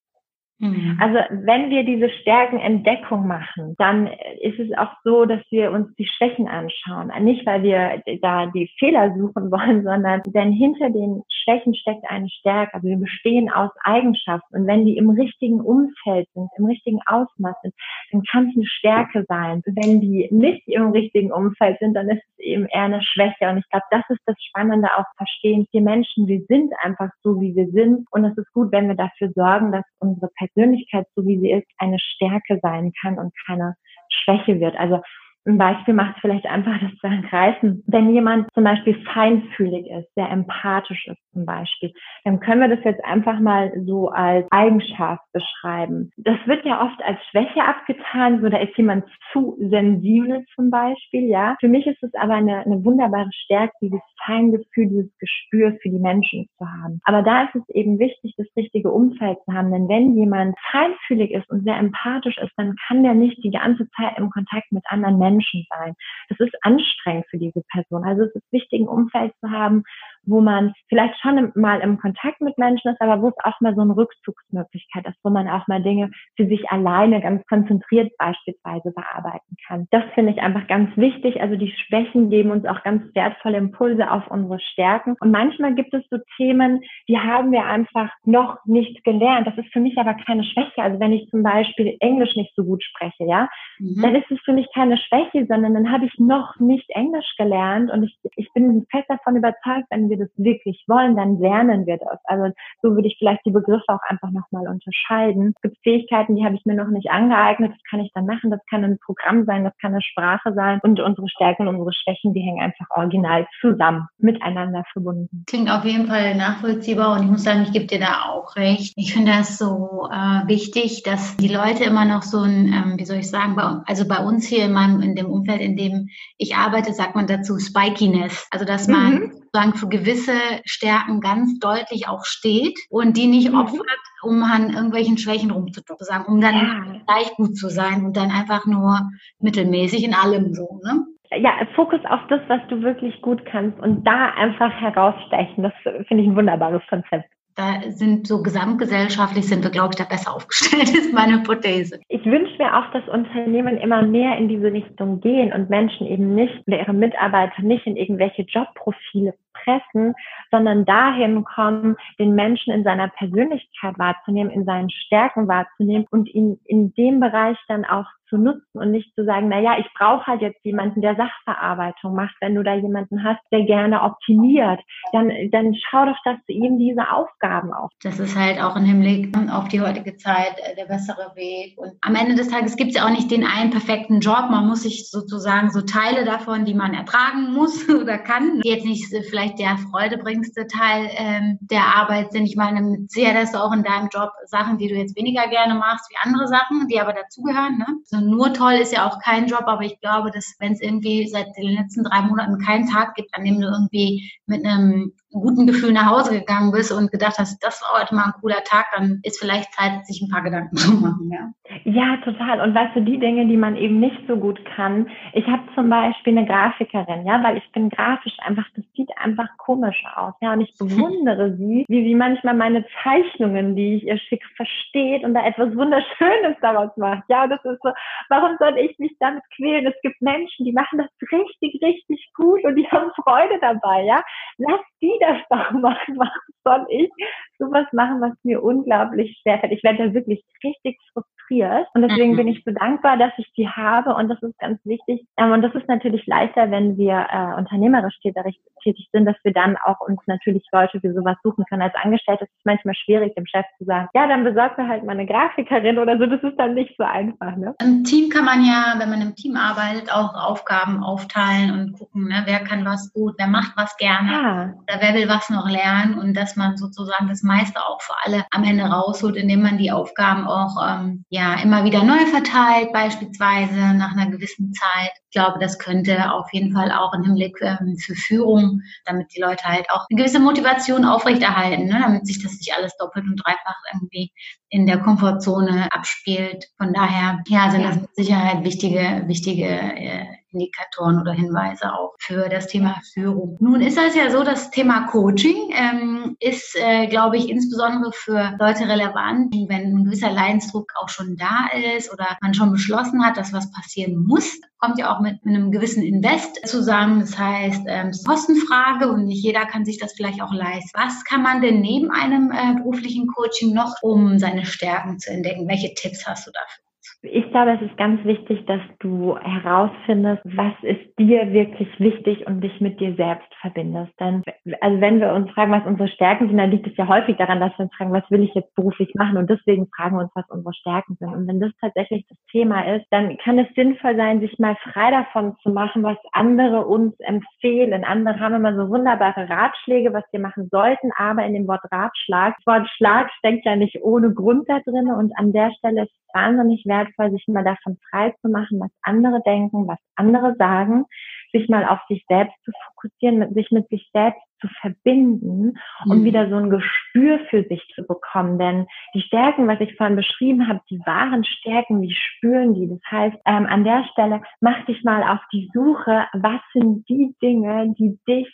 Mhm. Also wenn wir diese Stärkenentdeckung machen, dann ist es auch so, dass wir uns die Schwächen anschauen. Nicht, weil wir da die Fehler suchen wollen, sondern denn hinter den Schwächen steckt eine Stärke. Also wir bestehen aus Eigenschaften. Und wenn die im richtigen Umfeld sind, im richtigen Ausmaß sind, dann kann es eine Stärke sein. Wenn die nicht im richtigen Umfeld sind, dann ist es eben eher eine Schwäche. Und ich glaube, das ist das Spannende auch verstehen. Wir Menschen, wir sind einfach so, wie wir sind. Und es ist gut, wenn wir dafür sorgen, dass unsere Persönlichkeit, so wie sie ist, eine Stärke sein kann und keine Schwäche wird. Also ein Beispiel macht vielleicht einfach das zu ergreifen. Wenn jemand zum Beispiel feinfühlig ist, sehr empathisch ist zum Beispiel, dann können wir das jetzt einfach mal so als Eigenschaft beschreiben. Das wird ja oft als Schwäche abgetan, so da ist jemand zu sensibel zum Beispiel, ja. Für mich ist es aber eine, eine wunderbare Stärke, dieses Feingefühl, dieses Gespür für die Menschen zu haben. Aber da ist es eben wichtig, das richtige Umfeld zu haben, denn wenn jemand feinfühlig ist und sehr empathisch ist, dann kann der nicht die ganze Zeit im Kontakt mit anderen Menschen Menschen sein. Das ist anstrengend für diese Person. Also es ist wichtig, ein Umfeld zu haben, wo man vielleicht schon mal im Kontakt mit Menschen ist, aber wo es auch mal so eine Rückzugsmöglichkeit ist, wo man auch mal Dinge für sich alleine ganz konzentriert beispielsweise bearbeiten kann. Das finde ich einfach ganz wichtig. Also die Schwächen geben uns auch ganz wertvolle Impulse auf unsere Stärken. Und manchmal gibt es so Themen, die haben wir einfach noch nicht gelernt. Das ist für mich aber keine Schwäche. Also wenn ich zum Beispiel Englisch nicht so gut spreche, ja, mhm. dann ist es für mich keine Schwäche, sondern dann habe ich noch nicht Englisch gelernt und ich, ich bin fest davon überzeugt, wenn wir das wirklich wollen, dann lernen wir das. Also so würde ich vielleicht die Begriffe auch einfach nochmal unterscheiden. Es gibt Fähigkeiten, die habe ich mir noch nicht angeeignet, das kann ich dann machen, das kann ein Programm sein, das kann eine Sprache sein und unsere Stärken und unsere Schwächen, die hängen einfach original zusammen, miteinander verbunden.
Klingt auf jeden Fall nachvollziehbar und ich muss sagen, ich gebe dir da auch recht. Ich finde das so äh, wichtig, dass die Leute immer noch so ein, ähm, wie soll ich sagen, bei, also bei uns hier in meinem, in dem Umfeld, in dem ich arbeite, sagt man dazu Spikiness. Also dass man mhm. sozusagen für gewisse Stärken ganz deutlich auch steht und die nicht mhm. opfert, um an irgendwelchen Schwächen rumzudocken, um dann ja. gleich gut zu sein und dann einfach nur mittelmäßig in allem so, ne?
ja, Fokus auf das, was du wirklich gut kannst und da einfach herausstechen. Das finde ich ein wunderbares Konzept
da sind so gesamtgesellschaftlich sind wir, glaube ich, da besser aufgestellt, ist meine Hypothese.
Ich wünsche mir auch, dass Unternehmen immer mehr in diese Richtung gehen und Menschen eben nicht oder ihre Mitarbeiter nicht in irgendwelche Jobprofile pressen, sondern dahin kommen, den Menschen in seiner Persönlichkeit wahrzunehmen, in seinen Stärken wahrzunehmen und ihn in dem Bereich dann auch zu nutzen und nicht zu sagen, na ja, ich brauche halt jetzt jemanden, der Sachverarbeitung macht. Wenn du da jemanden hast, der gerne optimiert, dann, dann schau doch, dass du ihm diese Aufgaben auf.
Das ist halt auch im Hinblick auf die heutige Zeit äh, der bessere Weg. Und am Ende des Tages gibt es ja auch nicht den einen perfekten Job. Man muss sich sozusagen so Teile davon, die man ertragen muss oder kann, jetzt nicht vielleicht der freudebringendste Teil ähm, der Arbeit sind. Ich meine, sehr, dass du auch in deinem Job Sachen, die du jetzt weniger gerne machst, wie andere Sachen, die aber dazugehören. Ne? So nur toll ist ja auch kein Job, aber ich glaube, dass wenn es irgendwie seit den letzten drei Monaten keinen Tag gibt, an dem du irgendwie mit einem guten Gefühl nach Hause gegangen bist und gedacht hast, das war heute mal ein cooler Tag, dann ist vielleicht Zeit, sich ein paar Gedanken zu machen. Ja,
ja total. Und weißt du, die Dinge, die man eben nicht so gut kann. Ich habe zum Beispiel eine Grafikerin, ja, weil ich bin grafisch einfach, das sieht einfach komisch aus, ja, und ich bewundere sie, wie sie manchmal meine Zeichnungen, die ich ihr schicke, versteht und da etwas Wunderschönes daraus macht. Ja, und das ist so, warum soll ich mich damit quälen? Es gibt Menschen, die machen das richtig, richtig gut und die haben Freude dabei, ja. Lass die das doch machen. Warum soll ich sowas machen, was mir unglaublich schwer fällt? Ich werde da wirklich richtig frustriert. Und deswegen mhm. bin ich so dankbar, dass ich die habe. Und das ist ganz wichtig. Ähm, und das ist natürlich leichter, wenn wir äh, unternehmerisch tätig sind, dass wir dann auch uns natürlich Leute für sowas suchen können. Als Angestellte ist es manchmal schwierig, dem Chef zu sagen, ja, dann besorgt mir halt mal eine Grafikerin oder so. Das ist dann nicht so einfach. Ne?
Im Team kann man ja, wenn man im Team arbeitet, auch Aufgaben aufteilen und gucken, ne, wer kann was gut, wer macht was gerne. Ja oder wer will was noch lernen und dass man sozusagen das meiste auch für alle am Ende rausholt, indem man die Aufgaben auch ähm, ja immer wieder neu verteilt, beispielsweise nach einer gewissen Zeit. Ich glaube, das könnte auf jeden Fall auch im Hinblick ähm, für Führung, damit die Leute halt auch eine gewisse Motivation aufrechterhalten, ne, damit sich das nicht alles doppelt und dreifach irgendwie in der Komfortzone abspielt. Von daher, ja, sind das mit Sicherheit wichtige, wichtige äh, Indikatoren oder Hinweise auch für das Thema Führung. Nun ist das ja so, das Thema Coaching ähm, ist, äh, glaube ich, insbesondere für Leute relevant, wenn ein gewisser Leidensdruck auch schon da ist oder man schon beschlossen hat, dass was passieren muss. Kommt ja auch mit, mit einem gewissen Invest zusammen. Das heißt, ähm, Kostenfrage und nicht jeder kann sich das vielleicht auch leisten. Was kann man denn neben einem äh, beruflichen Coaching noch, um seine Stärken zu entdecken? Welche Tipps hast du dafür?
Ich glaube, es ist ganz wichtig, dass du herausfindest, was ist dir wirklich wichtig und dich mit dir selbst verbindest. Denn, also wenn wir uns fragen, was unsere Stärken sind, dann liegt es ja häufig daran, dass wir uns fragen, was will ich jetzt beruflich machen? Und deswegen fragen wir uns, was unsere Stärken sind. Und wenn das tatsächlich das Thema ist, dann kann es sinnvoll sein, sich mal frei davon zu machen, was andere uns empfehlen. Andere haben immer so wunderbare Ratschläge, was wir machen sollten, aber in dem Wort Ratschlag, das Wort Schlag steckt ja nicht ohne Grund da drin. Und an der Stelle ist es wahnsinnig wertvoll, sich mal davon frei zu machen, was andere denken, was andere sagen, sich mal auf sich selbst zu fokussieren, sich mit sich selbst zu verbinden und mhm. wieder so ein Gespür für sich zu bekommen. Denn die Stärken, was ich vorhin beschrieben habe, die wahren Stärken, wie spüren die? Das heißt, ähm, an der Stelle mach dich mal auf die Suche, was sind die Dinge, die dich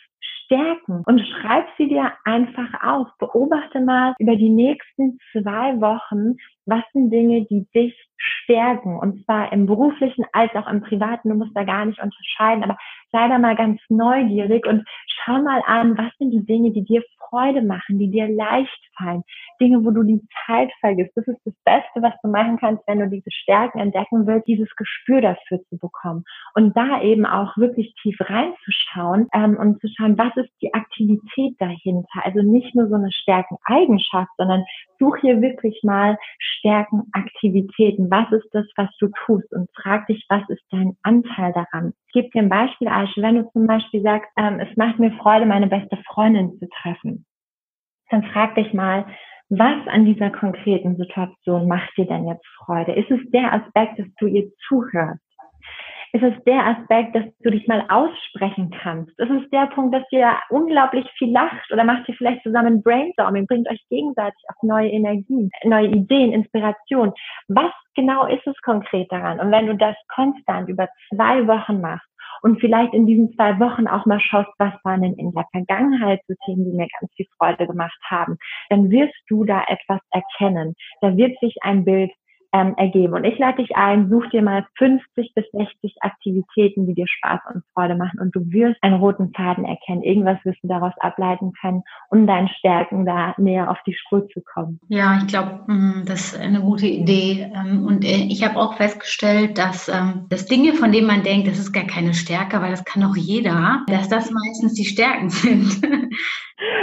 stärken und schreib sie dir einfach auf. Beobachte mal über die nächsten zwei Wochen, was sind Dinge, die dich stärken und zwar im beruflichen als auch im privaten. Du musst da gar nicht unterscheiden, aber sei da mal ganz neugierig und schau mal an, was sind die Dinge, die dir Freude machen, die dir leicht fallen, Dinge, wo du die Zeit vergisst. Das ist das Beste, was du machen kannst, wenn du diese Stärken entdecken willst, dieses Gespür dafür zu bekommen und da eben auch wirklich tief reinzuschauen ähm, und zu schauen, was ist die Aktivität dahinter? Also nicht nur so eine Stärkeneigenschaft, sondern such hier wirklich mal Stärkenaktivitäten. Was ist das, was du tust? Und frag dich, was ist dein Anteil daran? Ich gebe dir ein Beispiel, Aische. Wenn du zum Beispiel sagst, ähm, es macht mir Freude, meine beste Freundin zu treffen, dann frag dich mal, was an dieser konkreten Situation macht dir denn jetzt Freude? Ist es der Aspekt, dass du ihr zuhörst? Ist es der Aspekt, dass du dich mal aussprechen kannst? Ist es der Punkt, dass ihr unglaublich viel lacht oder macht ihr vielleicht zusammen Brainstorming, bringt euch gegenseitig auf neue Energien, neue Ideen, Inspiration? Was genau ist es konkret daran? Und wenn du das konstant über zwei Wochen machst, und vielleicht in diesen zwei Wochen auch mal schaust, was waren denn in der Vergangenheit so Themen, die mir ganz viel Freude gemacht haben, dann wirst du da etwas erkennen. Da wird sich ein Bild ähm, ergeben. Und ich lade dich ein, such dir mal 50 bis 60 Aktivitäten, die dir Spaß und Freude machen und du wirst einen roten Faden erkennen. Irgendwas wirst du daraus ableiten können, um deinen Stärken da näher auf die Spur zu kommen.
Ja, ich glaube, mm, das ist eine gute Idee. Ähm, und äh, ich habe auch festgestellt, dass, ähm, dass Dinge, von denen man denkt, das ist gar keine Stärke, weil das kann auch jeder, dass das meistens die Stärken sind.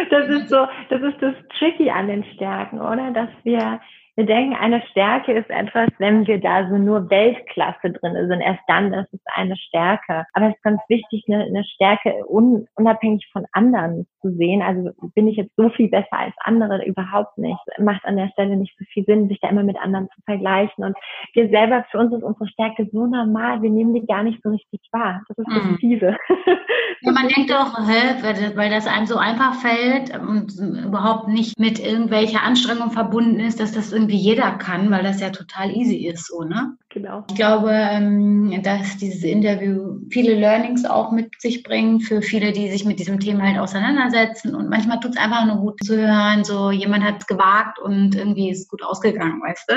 Das ist so, das ist das Tricky an den Stärken, oder? Dass wir wir denken, eine Stärke ist etwas, wenn wir da so nur Weltklasse drin sind. Erst dann, das ist eine Stärke. Aber es ist ganz wichtig, eine, eine Stärke un, unabhängig von anderen zu sehen. Also bin ich jetzt so viel besser als andere? Überhaupt nicht. Macht an der Stelle nicht so viel Sinn, sich da immer mit anderen zu vergleichen. Und wir selber, für uns ist unsere Stärke so normal, wir nehmen die gar nicht so richtig wahr. Das ist das mhm. Fiese.
Ja, man denkt auch, hä, weil das einem so einfach fällt und überhaupt nicht mit irgendwelcher Anstrengung verbunden ist, dass das irgendwie jeder kann, weil das ja total easy ist, so, ne? Genau. Ich glaube, ähm, dass dieses Interview viele Learnings auch mit sich bringt für viele, die sich mit diesem Thema halt auseinandersetzen. Und manchmal tut es einfach nur gut zu hören, so jemand hat es gewagt und irgendwie ist es gut ausgegangen, weißt du?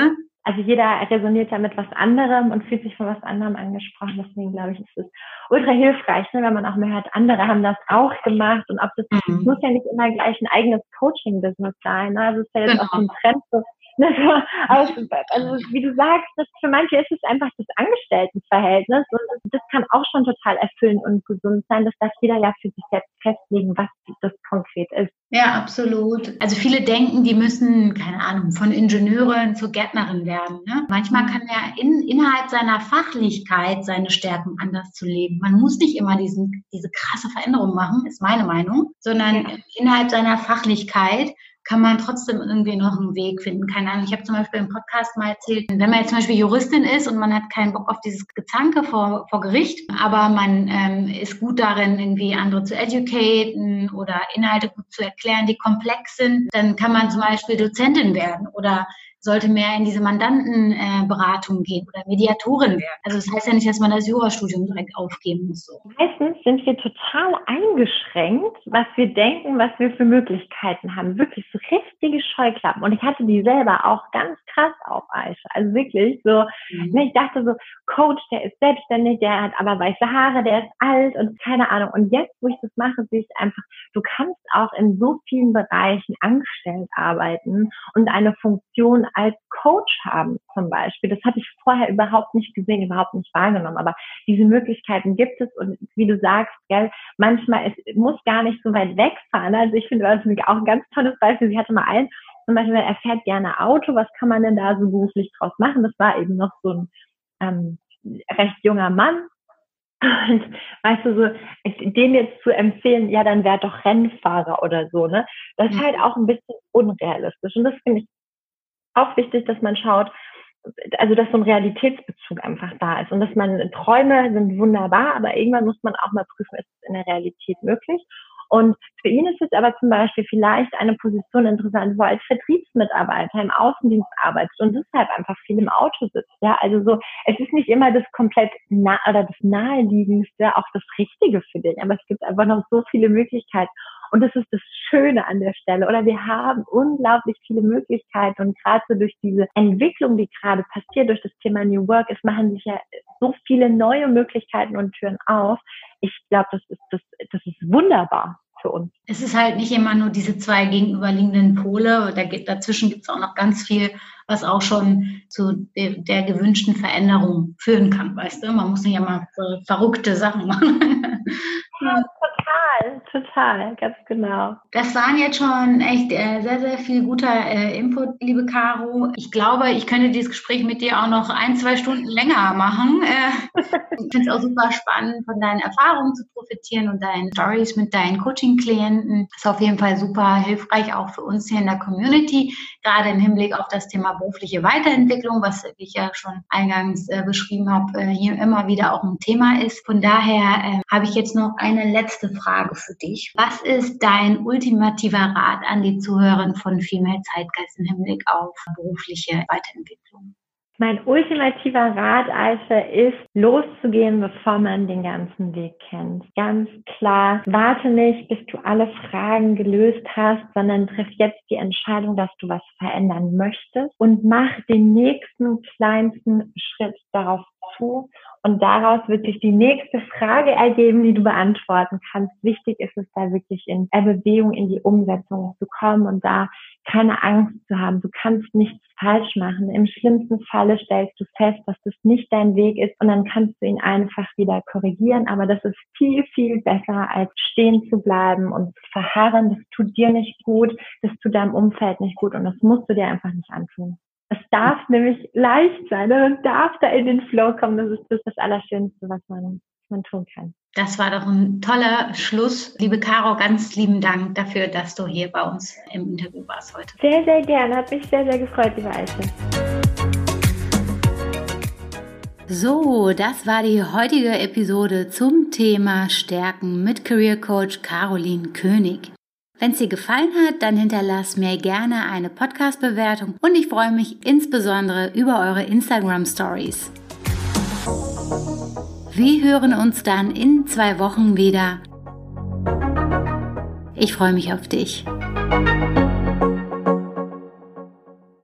also jeder resoniert ja mit was anderem und fühlt sich von was anderem angesprochen. Deswegen glaube ich, ist es ultra hilfreich, ne, wenn man auch mehr hört, andere haben das auch gemacht und ob das mhm. muss ja nicht immer gleich ein eigenes Coaching-Business sein. Ne? Also es ist ja jetzt genau. auch so ein Trend, so also, also wie du sagst, das, für manche ist es einfach das Angestelltenverhältnis und das kann auch schon total erfüllend und gesund sein. Das darf jeder ja für sich selbst festlegen, was das konkret ist.
Ja, absolut. Also viele denken, die müssen, keine Ahnung, von Ingenieurin zur Gärtnerin werden. Ne? Manchmal kann er in, innerhalb seiner Fachlichkeit seine Stärken anders zu leben. Man muss nicht immer diesen, diese krasse Veränderung machen, ist meine Meinung, sondern ja. innerhalb seiner Fachlichkeit kann man trotzdem irgendwie noch einen Weg finden. Keine Ahnung, ich habe zum Beispiel im Podcast mal erzählt, wenn man jetzt zum Beispiel Juristin ist und man hat keinen Bock auf dieses Gezanke vor, vor Gericht, aber man ähm, ist gut darin, irgendwie andere zu educaten oder Inhalte gut zu erklären, die komplex sind, dann kann man zum Beispiel Dozentin werden oder sollte mehr in diese Mandantenberatung äh, gehen oder Mediatorin werden. Also das heißt ja nicht, dass man das Jurastudium direkt aufgeben muss. So.
Meistens sind wir total eingeschränkt, was wir denken, was wir für Möglichkeiten haben. Wirklich so richtige Scheuklappen. Und ich hatte die selber auch ganz krass auf Aisha. Also wirklich so, mhm. Ne, ich dachte so, Coach, der ist selbstständig, der hat aber weiße Haare, der ist alt und keine Ahnung. Und jetzt, wo ich das mache, sehe ich einfach, du kannst auch in so vielen Bereichen angestellt arbeiten und eine Funktion als Coach haben zum Beispiel. Das hatte ich vorher überhaupt nicht gesehen, überhaupt nicht wahrgenommen. Aber diese Möglichkeiten gibt es und wie du sagst, gell, manchmal es muss gar nicht so weit wegfahren. Also ich finde das ist auch ein ganz tolles Beispiel. Sie hatte mal einen, zum Beispiel, er fährt gerne Auto. Was kann man denn da so beruflich draus machen? Das war eben noch so ein ähm, recht junger Mann, und weißt du, so, dem jetzt zu empfehlen, ja, dann wäre doch Rennfahrer oder so, ne? Das ist halt auch ein bisschen unrealistisch. Und das finde ich auch wichtig, dass man schaut, also dass so ein Realitätsbezug einfach da ist und dass man Träume sind wunderbar, aber irgendwann muss man auch mal prüfen, ist es in der Realität möglich. Und für ihn ist es aber zum Beispiel vielleicht eine Position interessant, wo er als Vertriebsmitarbeiter im Außendienst arbeitet und deshalb einfach viel im Auto sitzt. Ja, also so, es ist nicht immer das komplett nah oder das naheliegendste, auch das Richtige für dich, aber es gibt einfach noch so viele Möglichkeiten. Und das ist das Schöne an der Stelle. Oder wir haben unglaublich viele Möglichkeiten und gerade so durch diese Entwicklung, die gerade passiert, durch das Thema New Work, es machen sich ja so viele neue Möglichkeiten und Türen auf. Ich glaube, das ist, das, das ist wunderbar für uns.
Es ist halt nicht immer nur diese zwei gegenüberliegenden Pole. Da dazwischen gibt es auch noch ganz viel, was auch schon zu der, der, gewünschten Veränderung führen kann, weißt du? Man muss nicht immer verrückte Sachen machen.
Ja, total. Total, ganz genau.
Das waren jetzt schon echt äh, sehr, sehr viel guter äh, Input, liebe Caro. Ich glaube, ich könnte dieses Gespräch mit dir auch noch ein, zwei Stunden länger machen. Äh, ich finde es auch super spannend, von deinen Erfahrungen zu profitieren und deinen Stories mit deinen Coaching-Klienten. Ist auf jeden Fall super hilfreich auch für uns hier in der Community, gerade im Hinblick auf das Thema berufliche Weiterentwicklung, was ich ja schon eingangs äh, beschrieben habe, äh, hier immer wieder auch ein Thema ist. Von daher äh, habe ich jetzt noch eine letzte Frage für dich. Was ist dein ultimativer Rat an die Zuhörerin von Female Zeitgeist im Hinblick auf berufliche Weiterentwicklung?
Mein ultimativer Rat, Aisha, ist loszugehen, bevor man den ganzen Weg kennt. Ganz klar, warte nicht, bis du alle Fragen gelöst hast, sondern triff jetzt die Entscheidung, dass du was verändern möchtest und mach den nächsten kleinsten Schritt darauf zu und daraus wird sich die nächste Frage ergeben, die du beantworten kannst. Wichtig ist es da wirklich in Bewegung, in die Umsetzung zu kommen und da keine Angst zu haben. Du kannst nichts falsch machen. Im schlimmsten Falle stellst du fest, dass das nicht dein Weg ist und dann kannst du ihn einfach wieder korrigieren. Aber das ist viel, viel besser, als stehen zu bleiben und zu verharren. Das tut dir nicht gut, das tut deinem Umfeld nicht gut und das musst du dir einfach nicht antun. Es darf nämlich leicht sein und darf da in den Flow kommen. Das ist das, das Allerschönste, was man, man tun kann.
Das war doch ein toller Schluss. Liebe Caro, ganz lieben Dank dafür, dass du hier bei uns im Interview warst heute.
Sehr, sehr gerne. Hat mich sehr, sehr gefreut, liebe Alte.
So, das war die heutige Episode zum Thema Stärken mit Career Coach Caroline König. Wenn es dir gefallen hat, dann hinterlass mir gerne eine Podcast-Bewertung und ich freue mich insbesondere über eure Instagram Stories. Wir hören uns dann in zwei Wochen wieder. Ich freue mich auf dich.